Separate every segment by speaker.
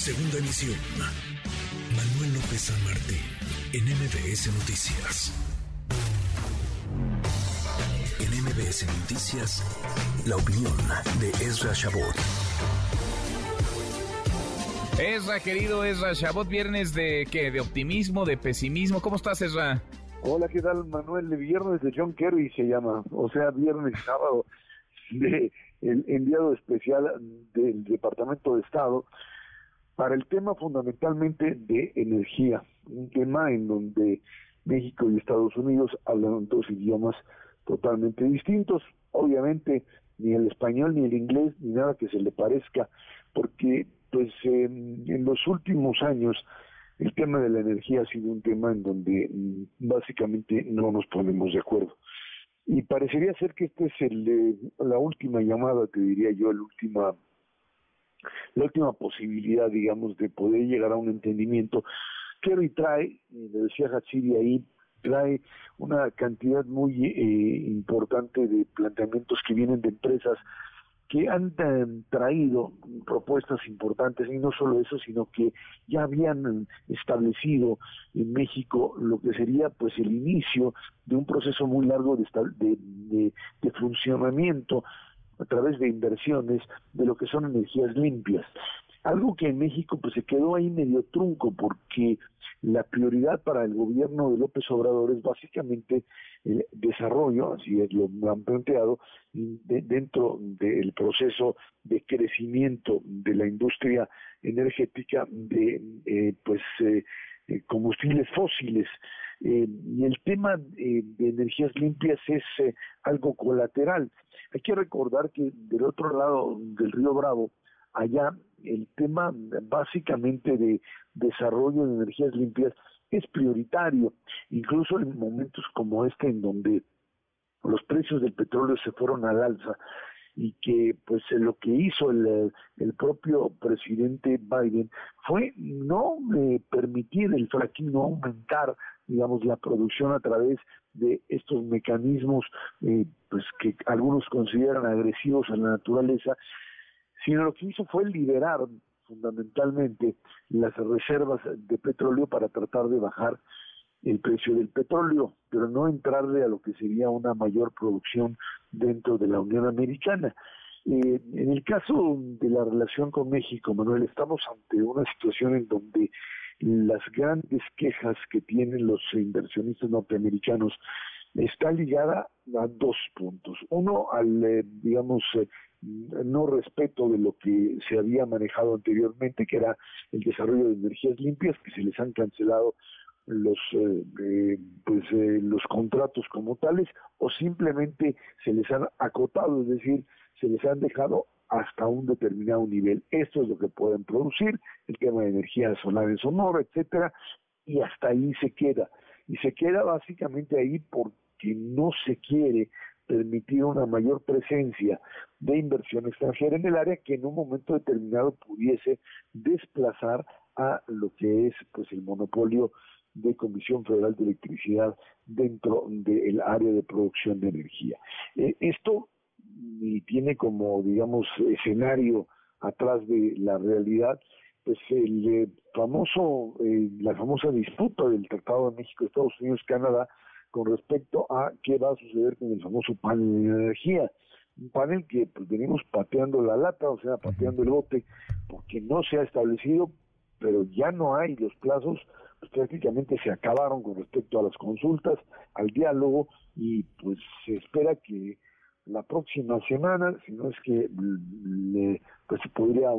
Speaker 1: Segunda emisión. Manuel López San Martín, en MBS Noticias. En MBS Noticias, la opinión de Ezra Shabot.
Speaker 2: Ezra, querido Ezra Shabot, viernes de qué? ¿De optimismo, de pesimismo? ¿Cómo estás, Ezra?
Speaker 3: Hola, ¿qué tal, Manuel? El viernes de John Kerry se llama, o sea, viernes sábado de el enviado especial del Departamento de Estado para el tema fundamentalmente de energía, un tema en donde México y Estados Unidos hablan dos idiomas totalmente distintos, obviamente ni el español ni el inglés ni nada que se le parezca, porque pues en, en los últimos años el tema de la energía ha sido un tema en donde mm, básicamente no nos ponemos de acuerdo. Y parecería ser que esta es el, la última llamada, te diría yo, la última, la última posibilidad, digamos, de poder llegar a un entendimiento. hoy trae, le decía Hatsiri ahí, trae una cantidad muy eh, importante de planteamientos que vienen de empresas que han traído propuestas importantes y no solo eso, sino que ya habían establecido en México lo que sería pues el inicio de un proceso muy largo de, de, de funcionamiento a través de inversiones de lo que son energías limpias. Algo que en México pues se quedó ahí medio trunco porque la prioridad para el gobierno de López Obrador es básicamente el desarrollo, así es lo han planteado, dentro del proceso de crecimiento de la industria energética de eh, pues eh, eh, combustibles fósiles. Y el tema de energías limpias es algo colateral. Hay que recordar que del otro lado del río Bravo, allá el tema básicamente de desarrollo de energías limpias es prioritario, incluso en momentos como este en donde los precios del petróleo se fueron al alza y que pues lo que hizo el, el propio presidente Biden fue no eh, permitir el fracking, no aumentar digamos la producción a través de estos mecanismos eh, pues que algunos consideran agresivos a la naturaleza sino lo que hizo fue liberar fundamentalmente las reservas de petróleo para tratar de bajar el precio del petróleo, pero no entrarle a lo que sería una mayor producción dentro de la Unión Americana. Eh, en el caso de la relación con México, Manuel, estamos ante una situación en donde las grandes quejas que tienen los inversionistas norteamericanos está ligada a dos puntos. Uno, al, eh, digamos, eh, no respeto de lo que se había manejado anteriormente, que era el desarrollo de energías limpias, que se les han cancelado los eh, pues los contratos como tales o simplemente se les han acotado, es decir, se les han dejado hasta un determinado nivel. Esto es lo que pueden producir, el tema de energía solar en Sonora, etcétera, y hasta ahí se queda. Y se queda básicamente ahí porque no se quiere permitir una mayor presencia de inversión extranjera en el área que en un momento determinado pudiese desplazar a lo que es pues el monopolio de Comisión Federal de Electricidad dentro del área de producción de energía. Eh, esto tiene como, digamos, escenario atrás de la realidad, pues el eh, famoso, eh, la famosa disputa del Tratado de México, Estados Unidos, Canadá, con respecto a qué va a suceder con el famoso panel de energía. Un panel que pues, venimos pateando la lata, o sea, pateando el bote, porque no se ha establecido, pero ya no hay los plazos, prácticamente se acabaron con respecto a las consultas, al diálogo, y pues se espera que la próxima semana, si no es que pues se podría,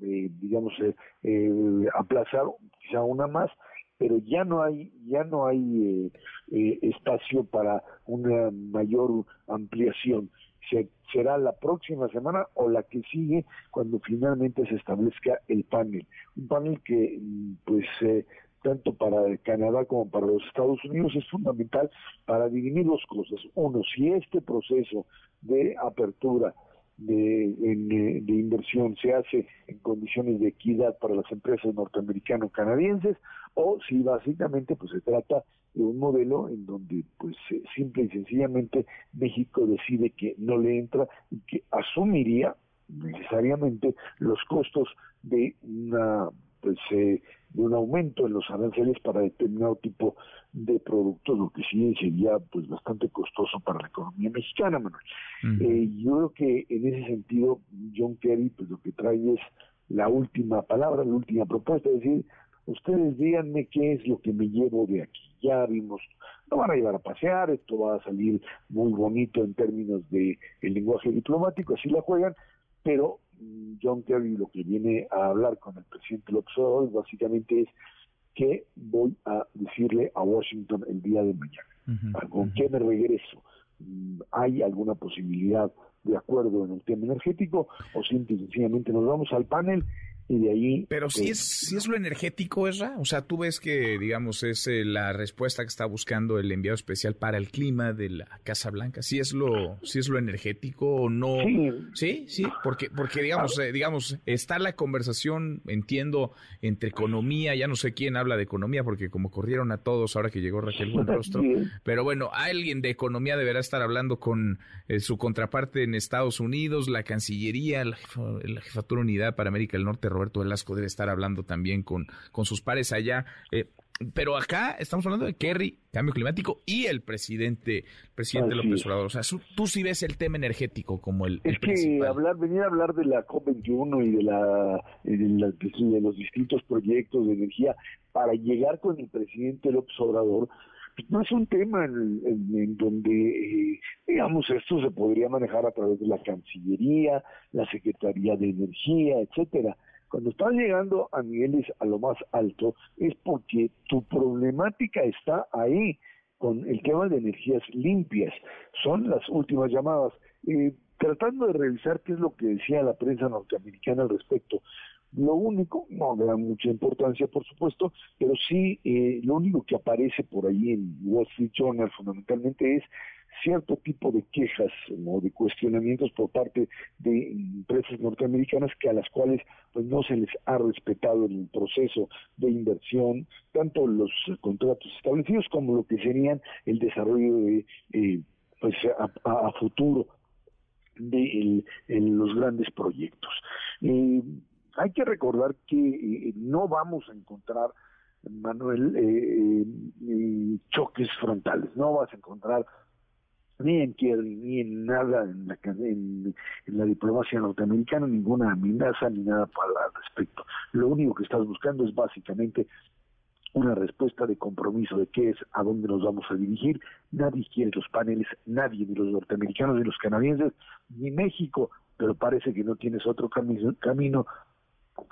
Speaker 3: eh, digamos, eh, eh, aplazar quizá una más, pero ya no hay ya no hay eh, eh, espacio para una mayor ampliación. Se, será la próxima semana o la que sigue cuando finalmente se establezca el panel. Un panel que pues eh, tanto para Canadá como para los Estados Unidos es fundamental para dividir dos cosas uno si este proceso de apertura de, de inversión se hace en condiciones de equidad para las empresas norteamericano-canadienses o si básicamente pues se trata de un modelo en donde pues simple y sencillamente México decide que no le entra y que asumiría necesariamente los costos de una pues eh, de un aumento en los aranceles para determinado tipo de productos, lo que sí sería pues bastante costoso para la economía mexicana, Manuel. Eh, yo creo que en ese sentido John Kerry pues lo que trae es la última palabra, la última propuesta, es decir, ustedes díganme qué es lo que me llevo de aquí. Ya vimos, no van a llevar a pasear, esto va a salir muy bonito en términos de el lenguaje diplomático, así la juegan, pero John Kerry lo que viene a hablar con el presidente López Obrador básicamente es que voy a decirle a Washington el día de mañana. ¿Con qué me regreso? Mm, ¿Hay alguna posibilidad de acuerdo en el tema energético o simple y sencillamente nos vamos al panel y de ahí...
Speaker 2: Pero si pues, es, si es lo energético, Esra, o sea, tú ves que, digamos, es eh, la respuesta que está buscando el enviado especial para el clima de la Casa Blanca, si es lo, si es lo energético o no... Sí, sí, porque, porque digamos, eh, digamos, está la conversación, entiendo, entre economía, ya no sé quién habla de economía, porque como corrieron a todos ahora que llegó Raquel Buenrostro, pero bueno, alguien de economía deberá estar hablando con eh, su contraparte en Estados Unidos, la Cancillería, la, la Jefatura Unidad para América del Norte, Roberto Velasco debe estar hablando también con, con sus pares allá. Eh, pero acá estamos hablando de Kerry, cambio climático y el presidente, presidente López Obrador. O sea, tú sí ves el tema energético como el,
Speaker 3: es que hablar, venir a hablar de la COP21 y de, la, de, los distintos proyectos de energía para llegar con el presidente López Obrador, pues, no es un tema en, donde, eh, digamos, esto se podría manejar a través de la Cancillería, la Secretaría de Energía, etcétera. Cuando estás llegando a niveles a lo más alto es porque tu problemática está ahí con el tema de energías limpias. Son las últimas llamadas. Eh, tratando de revisar qué es lo que decía la prensa norteamericana al respecto. Lo único, no da mucha importancia, por supuesto, pero sí eh, lo único que aparece por ahí en Wall Street Journal fundamentalmente es cierto tipo de quejas o de cuestionamientos por parte de empresas norteamericanas que a las cuales pues no se les ha respetado en el proceso de inversión tanto los contratos establecidos como lo que serían el desarrollo de eh, pues a, futuro de los grandes proyectos. Eh, hay que recordar que eh, no vamos a encontrar Manuel, eh, choques frontales, no vas a encontrar ni en Kerry, ni en nada en la, en, la diplomacia norteamericana, ninguna amenaza ni nada para al respecto. Lo único que estás buscando es básicamente una respuesta de compromiso de qué es, a dónde nos vamos a dirigir. Nadie quiere los paneles, nadie, ni los norteamericanos, ni los canadienses, ni México, pero parece que no tienes otro camino, camino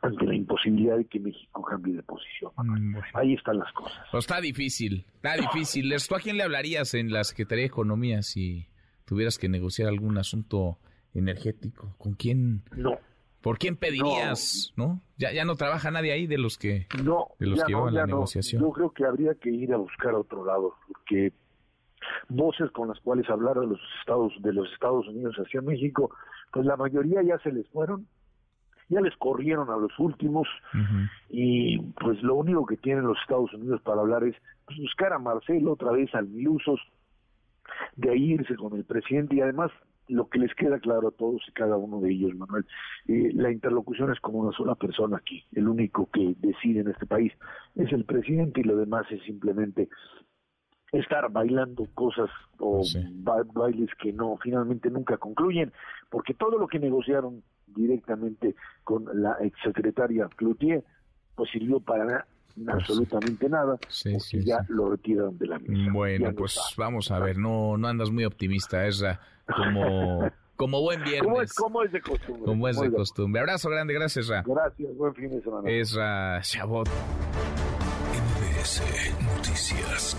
Speaker 3: ante la imposibilidad de que México cambie de posición. Mm, Ahí están las cosas.
Speaker 2: Pues está difícil, está difícil. ¿Tú a quién le hablarías en la Secretaría de Economía si tuvieras que negociar algún asunto energético? ¿Con quién?
Speaker 3: No.
Speaker 2: ¿Por quién pedirías? No. Ya, ya no trabaja nadie ahí de los que, no, de los que llevan la negociación.
Speaker 3: Yo creo que habría que ir a buscar a otro lado, porque voces con las cuales hablar de los Estados, de los Estados Unidos hacia México, pues la mayoría ya se les fueron ya les corrieron a los últimos y pues lo único que tienen los Estados Unidos para hablar es pues, buscar a Marcelo otra vez al Milusos, de ahí irse con el presidente y además lo que les queda claro a todos y cada uno de ellos, Manuel, eh, la interlocución es como una sola persona aquí, el único que decide en este país es el presidente y lo demás es simplemente estar bailando cosas o bailes que no finalmente nunca concluyen, porque todo lo que negociaron directamente con la exsecretaria Cloutier, pues sirvió para pues absolutamente nada, porque ya lo retiraron de la mesa.
Speaker 2: Bueno, pues vamos a ver, no no andas muy optimista, es como como buen viernes.
Speaker 3: Como es, de costumbre.
Speaker 2: Como es de costumbre. Abrazo grande, gracias, Ra.
Speaker 3: Gracias, buen fin de semana.
Speaker 2: Es Ra Chabot.
Speaker 1: MBS Noticias.